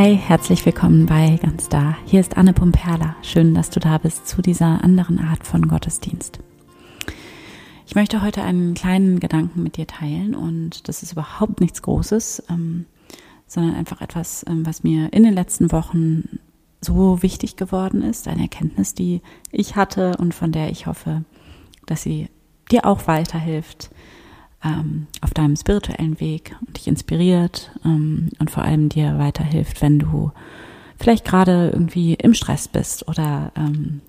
Hi, herzlich willkommen bei Ganz Da. Hier ist Anne Pumperla. Schön, dass du da bist zu dieser anderen Art von Gottesdienst. Ich möchte heute einen kleinen Gedanken mit dir teilen und das ist überhaupt nichts Großes, ähm, sondern einfach etwas, ähm, was mir in den letzten Wochen so wichtig geworden ist, eine Erkenntnis, die ich hatte und von der ich hoffe, dass sie dir auch weiterhilft, ähm, auf deinem spirituellen Weg und dich inspiriert ähm, und vor allem dir weiterhilft, wenn du vielleicht gerade irgendwie im Stress bist oder, ähm,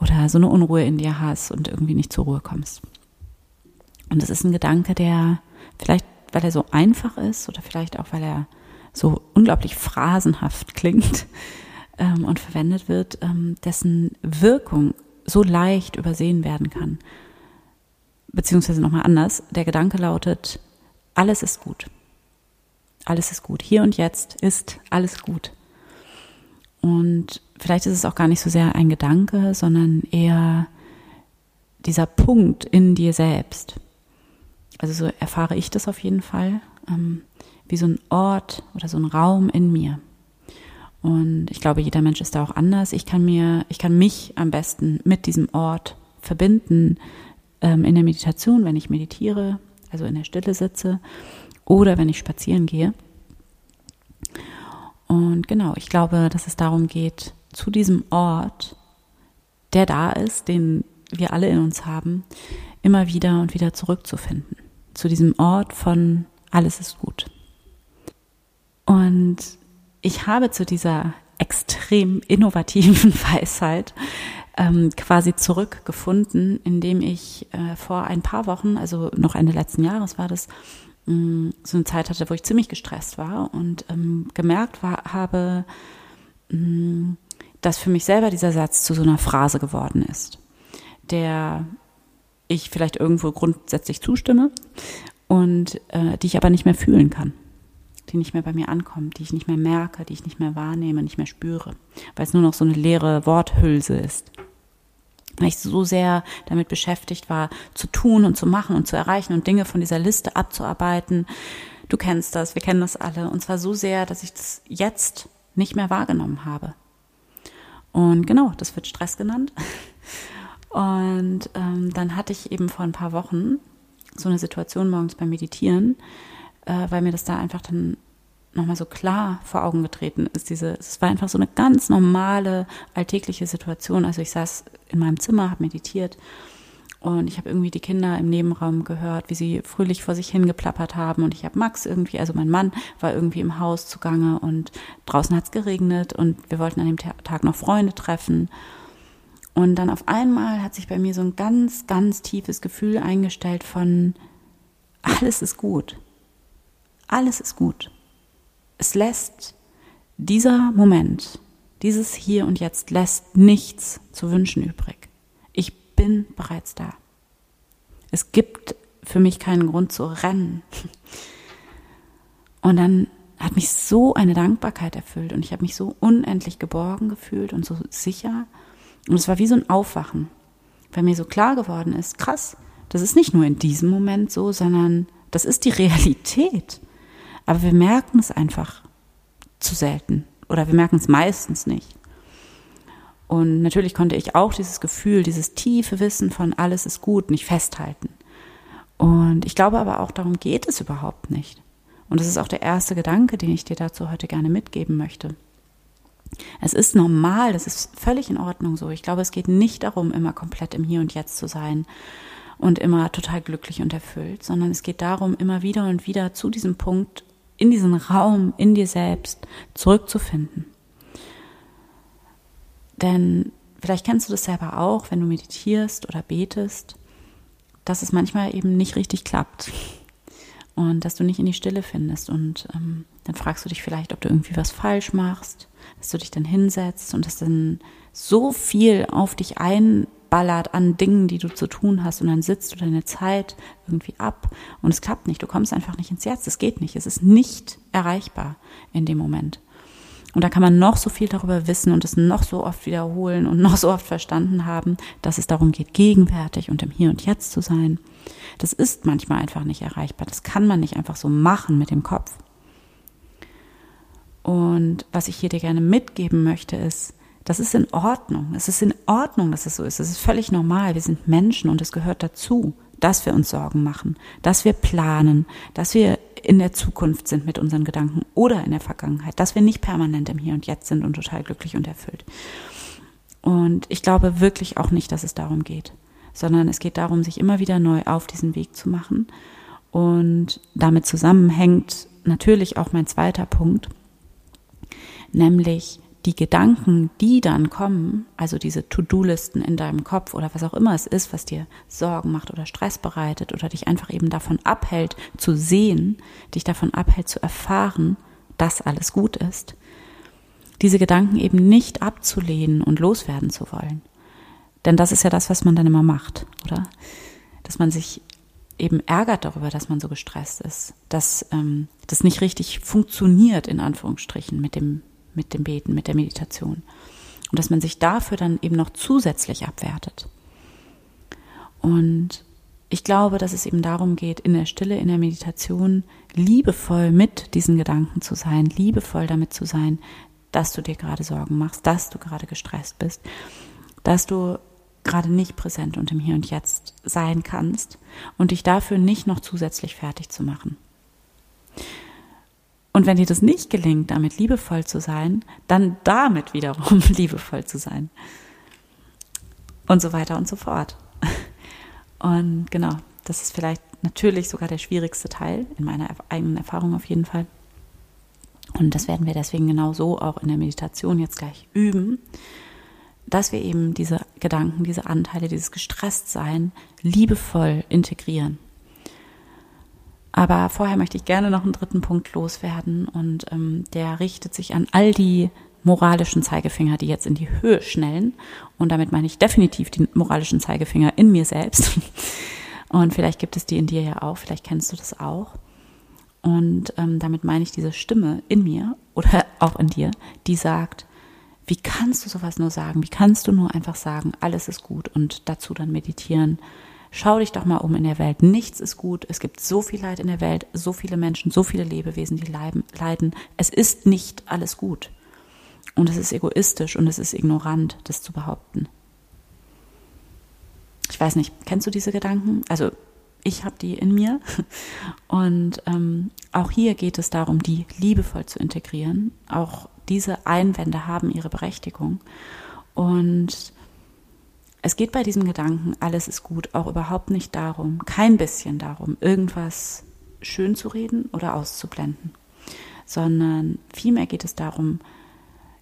oder so eine Unruhe in dir hast und irgendwie nicht zur Ruhe kommst. Und das ist ein Gedanke, der vielleicht, weil er so einfach ist oder vielleicht auch, weil er so unglaublich phrasenhaft klingt ähm, und verwendet wird, ähm, dessen Wirkung so leicht übersehen werden kann beziehungsweise nochmal anders, der Gedanke lautet, alles ist gut. Alles ist gut. Hier und jetzt ist alles gut. Und vielleicht ist es auch gar nicht so sehr ein Gedanke, sondern eher dieser Punkt in dir selbst. Also so erfahre ich das auf jeden Fall, ähm, wie so ein Ort oder so ein Raum in mir. Und ich glaube, jeder Mensch ist da auch anders. Ich kann mir, ich kann mich am besten mit diesem Ort verbinden, ähm, in der Meditation, wenn ich meditiere, also in der Stille sitze oder wenn ich spazieren gehe. Und genau, ich glaube, dass es darum geht, zu diesem Ort, der da ist, den wir alle in uns haben, immer wieder und wieder zurückzufinden. Zu diesem Ort von alles ist gut. Und ich habe zu dieser extrem innovativen Weisheit ähm, quasi zurückgefunden, indem ich äh, vor ein paar Wochen, also noch Ende letzten Jahres war das, mh, mm, so eine Zeit hatte, wo ich ziemlich gestresst war und ähm, gemerkt war, habe, mh, mm, dass für mich selber dieser Satz zu so einer Phrase geworden ist, der ich vielleicht irgendwo grundsätzlich zustimme und äh, die ich aber nicht mehr fühlen kann die nicht mehr bei mir ankommt, die ich nicht mehr merke, die ich nicht mehr wahrnehme, nicht mehr spüre, weil es nur noch so eine leere Worthülse ist weil ich so sehr damit beschäftigt war, zu tun und zu machen und zu erreichen und Dinge von dieser Liste abzuarbeiten. Du kennst das, wir kennen das alle. Und zwar so sehr, dass ich das jetzt nicht mehr wahrgenommen habe. Und genau, das wird Stress genannt. Und ähm, dann hatte ich eben vor ein paar Wochen so eine Situation morgens beim Meditieren, äh, weil mir das da einfach dann nochmal so klar vor Augen getreten ist. Diese, es war einfach so eine ganz normale, alltägliche Situation. Also ich saß in meinem Zimmer, habe meditiert und ich habe irgendwie die Kinder im Nebenraum gehört, wie sie fröhlich vor sich hingeplappert haben. Und ich habe Max irgendwie, also mein Mann, war irgendwie im Haus zugange und draußen hat es geregnet und wir wollten an dem Tag noch Freunde treffen. Und dann auf einmal hat sich bei mir so ein ganz, ganz tiefes Gefühl eingestellt von, alles ist gut. Alles ist gut es lässt dieser Moment, dieses Hier und Jetzt lässt nichts zu wünschen übrig. Ich bin bereits da. Es gibt für mich keinen Grund zu rennen. Und dann hat mich so eine Dankbarkeit erfüllt und ich habe mich so unendlich geborgen gefühlt und so sicher. Und es war wie so ein Aufwachen, weil mir so klar geworden ist, krass, das ist nicht nur in diesem Moment so, sondern das ist die Realität. Aber wir merken es einfach zu selten oder wir merken es meistens nicht. Und natürlich konnte ich auch dieses Gefühl, dieses tiefe Wissen von alles ist gut nicht festhalten. Und ich glaube aber auch, darum geht es überhaupt nicht. Und das ist auch der erste Gedanke, den ich dir dazu heute gerne mitgeben möchte. Es ist normal, das ist völlig in Ordnung so. Ich glaube, es geht nicht darum, immer komplett im Hier und Jetzt zu sein und immer total glücklich und erfüllt, sondern es geht darum, immer wieder und wieder zu diesem Punkt in diesen Raum, in dir selbst zurückzufinden. Denn vielleicht kennst du das selber auch, wenn du meditierst oder betest, dass es manchmal eben nicht richtig klappt und dass du nicht in die Stille findest. Und ähm, dann fragst du dich vielleicht, ob du irgendwie was falsch machst, dass du dich dann hinsetzt und dass dann so viel auf dich ein ballert an Dingen, die du zu tun hast und dann sitzt du deine Zeit irgendwie ab und es klappt nicht. Du kommst einfach nicht ins Jetzt. Es geht nicht. Es ist nicht erreichbar in dem Moment. Und da kann man noch so viel darüber wissen und es noch so oft wiederholen und noch so oft verstanden haben, dass es darum geht, gegenwärtig und im Hier und Jetzt zu sein. Das ist manchmal einfach nicht erreichbar. Das kann man nicht einfach so machen mit dem Kopf. Und was ich hier dir gerne mitgeben möchte, ist, das ist in Ordnung. Es ist in Ordnung, dass es so ist. Es ist völlig normal. Wir sind Menschen und es gehört dazu, dass wir uns Sorgen machen, dass wir planen, dass wir in der Zukunft sind mit unseren Gedanken oder in der Vergangenheit, dass wir nicht permanent im Hier und Jetzt sind und total glücklich und erfüllt. Und ich glaube wirklich auch nicht, dass es darum geht, sondern es geht darum, sich immer wieder neu auf diesen Weg zu machen. Und damit zusammenhängt natürlich auch mein zweiter Punkt, nämlich die Gedanken, die dann kommen, also diese To-Do-Listen in deinem Kopf oder was auch immer es ist, was dir Sorgen macht oder Stress bereitet oder dich einfach eben davon abhält zu sehen, dich davon abhält zu erfahren, dass alles gut ist, diese Gedanken eben nicht abzulehnen und loswerden zu wollen. Denn das ist ja das, was man dann immer macht, oder? Dass man sich eben ärgert darüber, dass man so gestresst ist, dass ähm, das nicht richtig funktioniert, in Anführungsstrichen, mit dem mit dem Beten, mit der Meditation. Und dass man sich dafür dann eben noch zusätzlich abwertet. Und ich glaube, dass es eben darum geht, in der Stille, in der Meditation liebevoll mit diesen Gedanken zu sein, liebevoll damit zu sein, dass du dir gerade Sorgen machst, dass du gerade gestresst bist, dass du gerade nicht präsent und im Hier und Jetzt sein kannst und dich dafür nicht noch zusätzlich fertig zu machen. Und wenn dir das nicht gelingt, damit liebevoll zu sein, dann damit wiederum liebevoll zu sein. Und so weiter und so fort. Und genau, das ist vielleicht natürlich sogar der schwierigste Teil, in meiner eigenen Erfahrung auf jeden Fall. Und das werden wir deswegen genau so auch in der Meditation jetzt gleich üben, dass wir eben diese Gedanken, diese Anteile, dieses Gestresstsein liebevoll integrieren. Aber vorher möchte ich gerne noch einen dritten Punkt loswerden und ähm, der richtet sich an all die moralischen Zeigefinger, die jetzt in die Höhe schnellen. Und damit meine ich definitiv die moralischen Zeigefinger in mir selbst. Und vielleicht gibt es die in dir ja auch, vielleicht kennst du das auch. Und ähm, damit meine ich diese Stimme in mir oder auch in dir, die sagt, wie kannst du sowas nur sagen? Wie kannst du nur einfach sagen, alles ist gut und dazu dann meditieren? Schau dich doch mal um in der Welt. Nichts ist gut. Es gibt so viel Leid in der Welt, so viele Menschen, so viele Lebewesen, die leiden. Es ist nicht alles gut. Und es ist egoistisch und es ist ignorant, das zu behaupten. Ich weiß nicht, kennst du diese Gedanken? Also ich habe die in mir. Und ähm, auch hier geht es darum, die liebevoll zu integrieren. Auch diese Einwände haben ihre Berechtigung. Und es geht bei diesem Gedanken, alles ist gut, auch überhaupt nicht darum, kein bisschen darum, irgendwas schön zu reden oder auszublenden, sondern vielmehr geht es darum,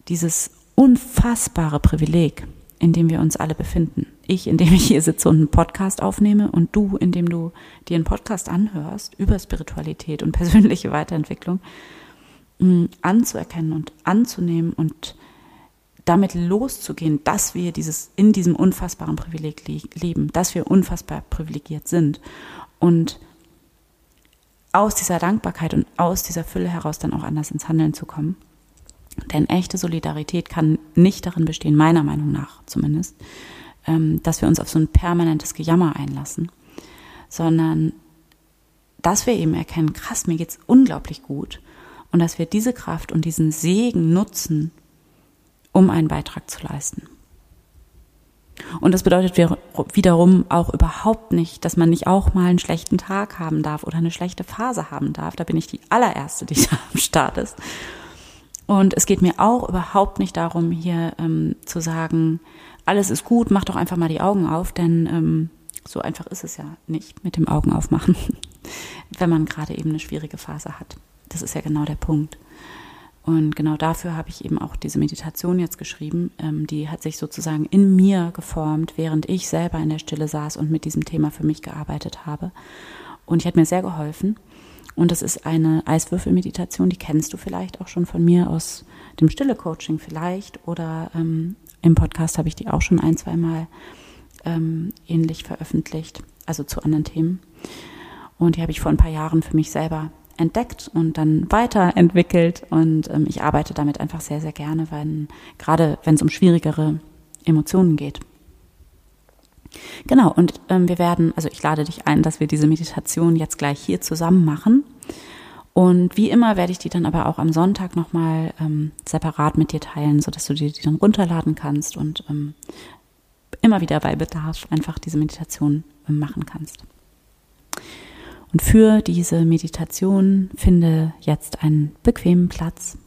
dieses unfassbare Privileg, in dem wir uns alle befinden. Ich, indem ich hier sitze und einen Podcast aufnehme und du, indem du dir einen Podcast anhörst über Spiritualität und persönliche Weiterentwicklung, mm, anzuerkennen und anzunehmen und damit loszugehen, dass wir dieses, in diesem unfassbaren Privileg leben, dass wir unfassbar privilegiert sind und aus dieser Dankbarkeit und aus dieser Fülle heraus dann auch anders ins Handeln zu kommen. Denn echte Solidarität kann nicht darin bestehen, meiner Meinung nach zumindest, ähm, dass wir uns auf so ein permanentes Gejammer einlassen, sondern dass wir eben erkennen, krass, mir geht's unglaublich gut und dass wir diese Kraft und diesen Segen nutzen, um einen Beitrag zu leisten. Und das bedeutet wiederum auch überhaupt nicht, dass man nicht auch mal einen schlechten Tag haben darf oder eine schlechte Phase haben darf. Da bin ich die allererste, die da am Start ist. Und es geht mir auch überhaupt nicht darum, hier ähm, zu sagen, alles ist gut, mach doch einfach mal die Augen auf, denn ähm, so einfach ist es ja nicht mit dem Augen aufmachen, wenn man gerade eben eine schwierige Phase hat. Das ist ja genau der Punkt. Und genau dafür habe ich eben auch diese Meditation jetzt geschrieben. Ähm, die hat sich sozusagen in mir geformt, während ich selber in der Stille saß und mit diesem Thema für mich gearbeitet habe. Und die hat mir sehr geholfen. Und das ist eine Eiswürfelmeditation, die kennst du vielleicht auch schon von mir aus dem Stille-Coaching vielleicht. Oder ähm, im Podcast habe ich die auch schon ein, zwei Mal ähm, ähnlich veröffentlicht, also zu anderen Themen. Und die habe ich vor ein paar Jahren für mich selber entdeckt und dann weiterentwickelt. Und ähm, ich arbeite damit einfach sehr, sehr gerne, weil gerade wenn es um schwierigere Emotionen geht. Genau, und ähm, wir werden, also ich lade dich ein, dass wir diese Meditation jetzt gleich hier zusammen machen. Und wie immer werde ich die dann aber auch am Sonntag nochmal ähm, separat mit dir teilen, sodass du dir die dann runterladen kannst und ähm, immer wieder bei Bedarf einfach diese Meditation ähm, machen kannst. Und für diese Meditation finde jetzt einen bequemen Platz.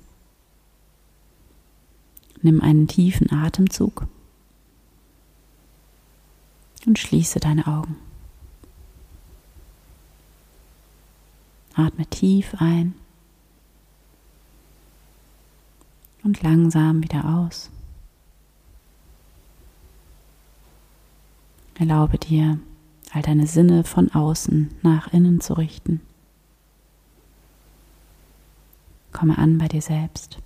Nimm einen tiefen Atemzug und schließe deine Augen. Atme tief ein und langsam wieder aus. Erlaube dir, all deine Sinne von außen nach innen zu richten. Komme an bei dir selbst.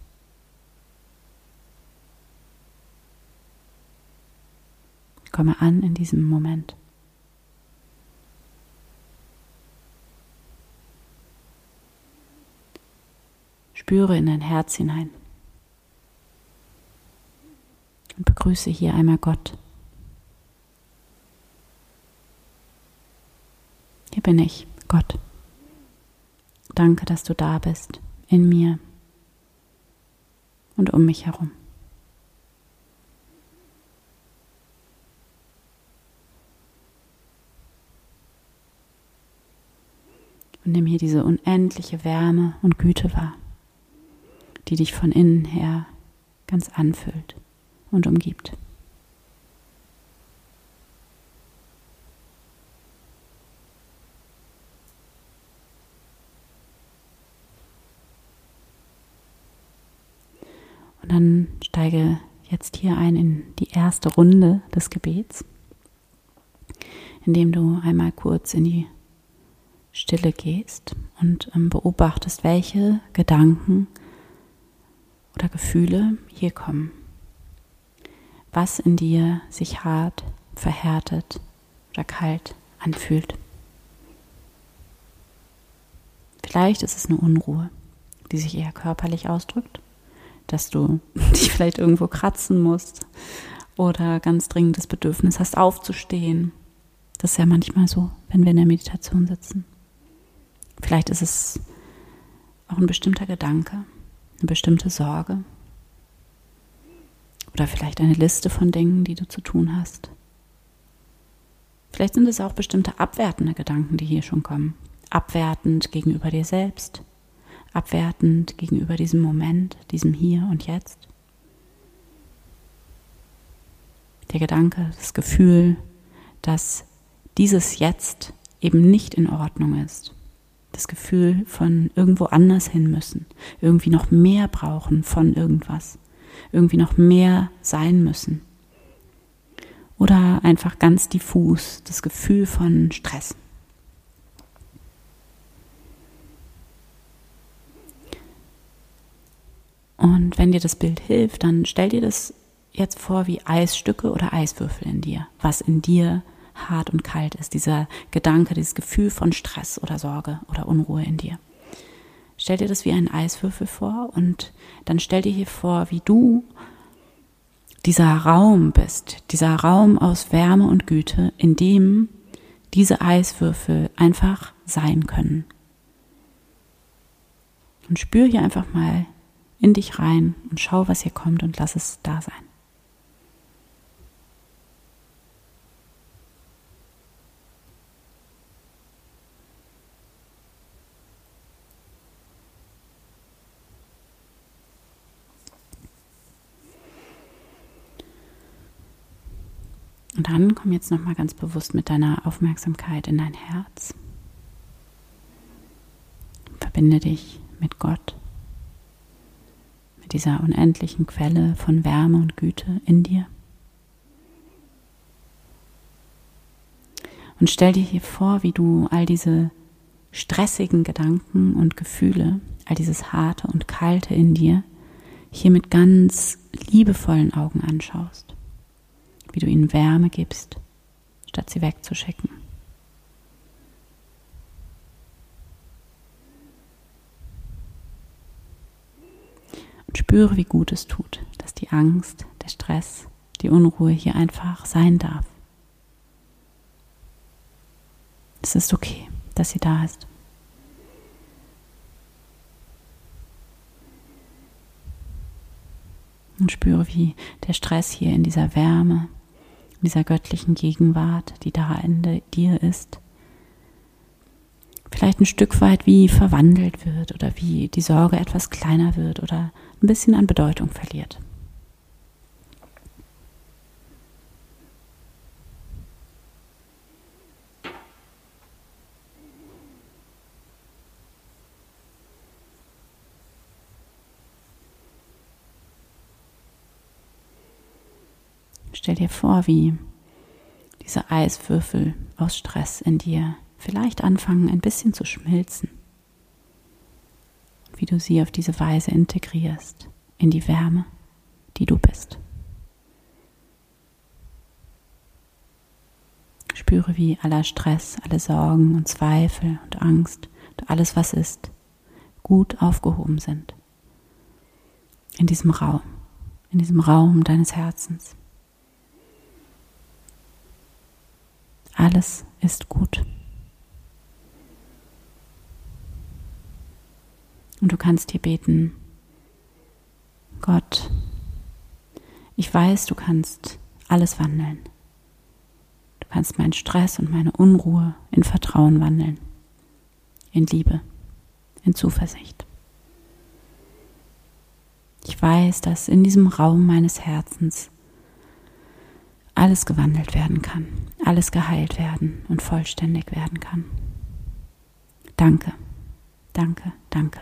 Komme an in diesem Moment. Spüre in dein Herz hinein. Und begrüße hier einmal Gott. Bin ich, Gott. Danke, dass du da bist, in mir und um mich herum. Und nimm hier diese unendliche Wärme und Güte wahr die dich von innen her ganz anfüllt und umgibt. Und dann steige jetzt hier ein in die erste Runde des Gebets, indem du einmal kurz in die Stille gehst und ähm, beobachtest, welche Gedanken oder Gefühle hier kommen. Was in dir sich hart, verhärtet oder kalt anfühlt. Vielleicht ist es eine Unruhe, die sich eher körperlich ausdrückt, dass du dich vielleicht irgendwo kratzen musst oder ganz dringend das Bedürfnis hast, aufzustehen. Das ist ja manchmal so, wenn wir in der Meditation sitzen. Vielleicht ist es auch ein bestimmter Gedanke, eine bestimmte Sorge oder vielleicht eine Liste von Dingen, die du zu tun hast. Vielleicht sind es auch bestimmte abwertende Gedanken, die hier schon kommen. Abwertend gegenüber dir selbst, abwertend gegenüber diesem Moment, diesem Hier und Jetzt. Der Gedanke, das Gefühl, dass dieses Jetzt eben nicht in Ordnung ist das Gefühl von irgendwo anders hin müssen, irgendwie noch mehr brauchen von irgendwas, irgendwie noch mehr sein müssen. Oder einfach ganz diffus das Gefühl von Stress. Und wenn dir das Bild hilft, dann stell dir das jetzt vor wie Eisstücke oder Eiswürfel in dir, was in dir hart und kalt ist, dieser Gedanke, dieses Gefühl von Stress oder Sorge oder Unruhe in dir. Stell dir das wie einen Eiswürfel vor und dann stell dir hier vor, wie du dieser Raum bist, dieser Raum aus Wärme und Güte, in dem diese Eiswürfel einfach sein können. Und spür hier einfach mal in dich rein und schau, was hier kommt und lass es da sein. Und dann komm jetzt nochmal ganz bewusst mit deiner Aufmerksamkeit in dein Herz. Verbinde dich mit Gott, dieser unendlichen Quelle von Wärme und Güte in dir. Und stell dir hier vor, wie du all diese stressigen Gedanken und Gefühle, all dieses harte und kalte in dir, hier mit ganz liebevollen Augen anschaust wie du ihnen Wärme gibst, statt sie wegzuschicken. und spüre, wie gut es tut, dass die Angst, der Stress, die Unruhe hier einfach sein darf. Es ist okay, dass sie da ist. Und spüre, wie der Stress hier in dieser Wärme, in dieser göttlichen Gegenwart, die da in dir ist, vielleicht ein Stück weit wie verwandelt wird oder wie die Sorge etwas kleiner wird oder ein bisschen an Bedeutung verliert. Stell dir vor, wie diese Eiswürfel aus Stress in dir vielleicht anfangen ein bisschen zu schmilzen. Wie du sie auf diese Weise integrierst in die Wärme, die du bist. Spüre, wie aller Stress, alle Sorgen und Zweifel und Angst und alles, was ist, gut aufgehoben sind. In diesem Raum, in diesem Raum deines Herzens. Alles ist gut. Und du kannst hier beten, Gott, ich weiß, du kannst alles wandeln. Du kannst meinen Stress und meine Unruhe in Vertrauen wandeln, in Liebe, in Zuversicht. Ich weiß, dass in diesem Raum meines Herzens alles gewandelt werden kann, alles geheilt werden und vollständig werden kann. Danke, danke, danke.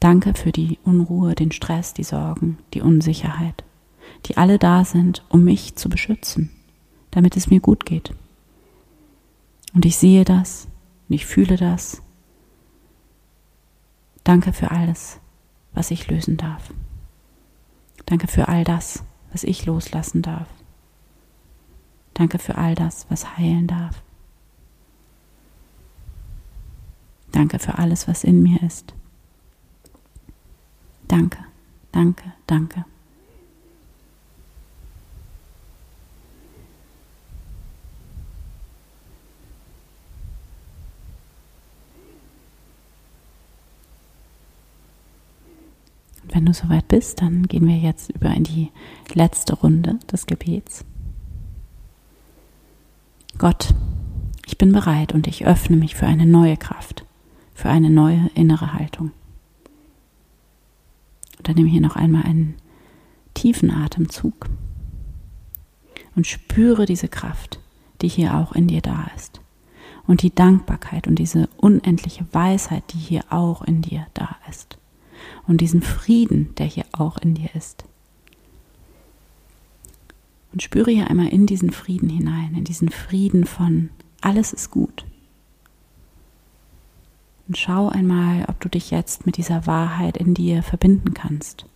Danke für die Unruhe, den Stress, die Sorgen, die Unsicherheit, die alle da sind, um mich zu beschützen, damit es mir gut geht. Und ich sehe das und ich fühle das. Danke für alles, was ich lösen darf. Danke für all das, was ich loslassen darf. Danke für all das, was heilen darf. Danke für alles, was in mir ist. Danke, danke, danke. Wenn du soweit bist, dann gehen wir jetzt über in die letzte Runde des Gebets. Gott, ich bin bereit und ich öffne mich für eine neue Kraft, für eine neue innere Haltung. Dann ich hier noch einmal einen tiefen Atemzug und spüre diese Kraft, die hier auch in dir da ist. Und die Dankbarkeit und diese unendliche Weisheit, die hier auch in dir da ist und diesen Frieden, der hier auch in dir ist. Und spüre hier einmal in diesen Frieden hinein, in diesen Frieden von alles ist gut. Und schau einmal, ob du dich jetzt mit dieser Wahrheit in dir verbinden kannst.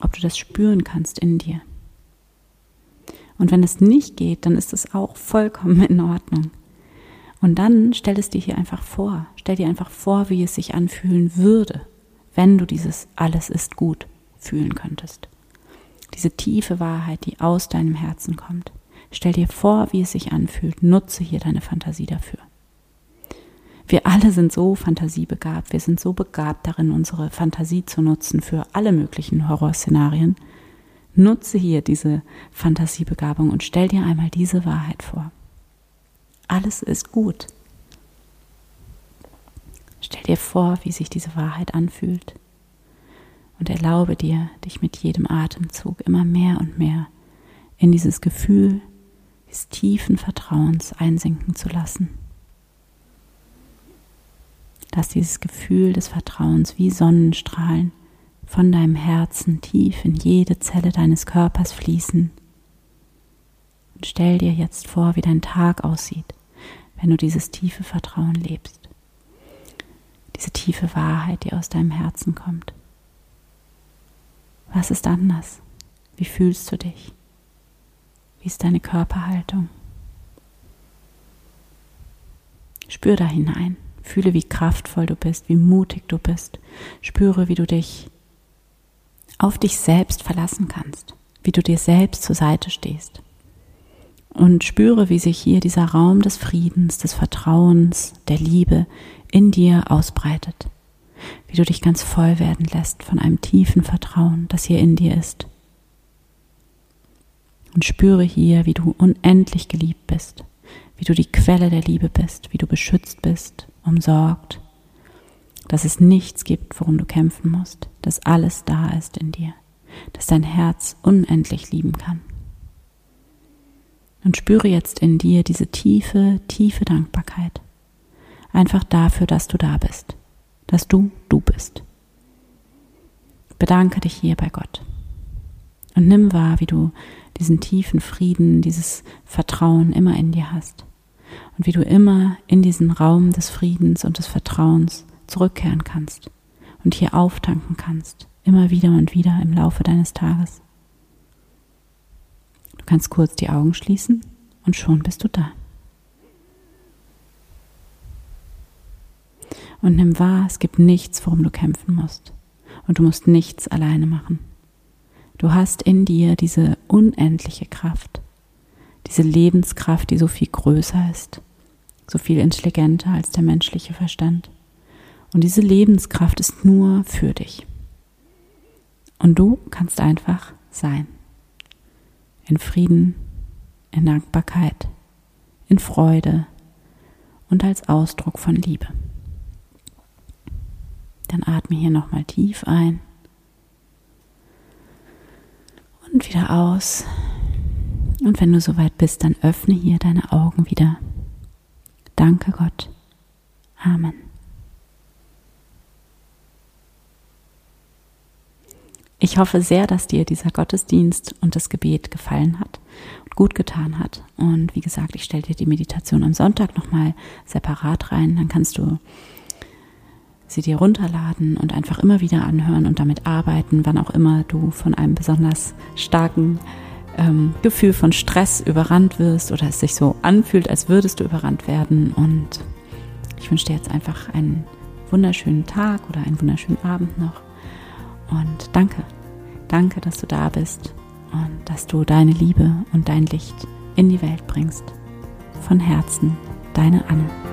Ob du das spüren kannst in dir. Und wenn es nicht geht, dann ist es auch vollkommen in Ordnung. Und dann stell es dir hier einfach vor. Stell dir einfach vor, wie es sich anfühlen würde, wenn du dieses alles ist gut fühlen könntest. Diese tiefe Wahrheit, die aus deinem Herzen kommt. Stell dir vor, wie es sich anfühlt. Nutze hier deine Fantasie dafür. Wir alle sind so fantasiebegabt. Wir sind so begabt darin, unsere Fantasie zu nutzen für alle möglichen Horrorszenarien. Nutze hier diese Fantasiebegabung und stell dir einmal diese Wahrheit vor. Alles ist gut. Stell dir vor, wie sich diese Wahrheit anfühlt und erlaube dir, dich mit jedem Atemzug immer mehr und mehr in dieses Gefühl des tiefen Vertrauens einsinken zu lassen. Lass dieses Gefühl des Vertrauens wie Sonnenstrahlen von deinem Herzen tief in jede Zelle deines Körpers fließen. Und stell dir jetzt vor, wie dein Tag aussieht, wenn du dieses tiefe Vertrauen lebst diese tiefe Wahrheit, die aus deinem Herzen kommt. Was ist anders? Wie fühlst du dich? Wie ist deine Körperhaltung? Spür da hinein. Fühle, wie kraftvoll du bist, wie mutig du bist. Spüre, wie du dich auf dich selbst verlassen kannst, wie du dir selbst zur Seite stehst. Und spüre, wie sich hier dieser Raum des Friedens, des Vertrauens, der Liebe in dir ausbreitet. wie du dich ganz voll werden lässt von einem tiefen Vertrauen, das hier in dir ist. Und spüre hier, wie du unendlich geliebt bist, wie du die Quelle der Liebe bist, wie du beschützt bist, umsorgt, dass es nichts gibt, worum du kämpfen musst, dass alles da ist in dir, dass dein Herz unendlich lieben kann. Und spüre jetzt in dir diese tiefe, tiefe Dankbarkeit. Einfach dafür, dass du da bist, dass du du bist. Bedanke dich hier bei Gott. Und nimm wahr, wie du diesen tiefen Frieden, dieses Vertrauen immer in dir hast. Und wie du immer in diesen Raum des Friedens und des Vertrauens zurückkehren kannst und hier auftanken kannst, immer wieder und wieder im Laufe deines Tages. Du kannst kurz die Augen schließen und schon bist du da. Und nimm wahr, es gibt nichts, worum du kämpfen musst. Und du musst nichts alleine machen. Du hast in dir diese unendliche Kraft, diese Lebenskraft, die so viel größer ist, so viel intelligenter als der menschliche Verstand. Und diese Lebenskraft ist nur für dich. Und du kannst einfach sein. In Frieden, in Dankbarkeit, in Freude und als Ausdruck von Liebe. Dann atme hier nochmal tief ein und wieder aus. Und wenn du soweit bist, dann öffne hier deine Augen wieder. Danke Gott. Amen. Ich hoffe sehr, dass dir dieser Gottesdienst und das Gebet gefallen hat und gut getan hat. Und wie gesagt, ich stelle dir die Meditation am Sonntag nochmal separat rein. Dann kannst du sie dir runterladen und einfach immer wieder anhören und damit arbeiten, wann auch immer du von einem besonders starken ähm, Gefühl von Stress überrannt wirst oder es sich so anfühlt, als würdest du überrannt werden. Und ich wünsche dir jetzt einfach einen wunderschönen Tag oder einen wunderschönen Abend noch. Und danke, danke, dass du da bist und dass du deine Liebe und dein Licht in die Welt bringst. Von Herzen, deine Anne.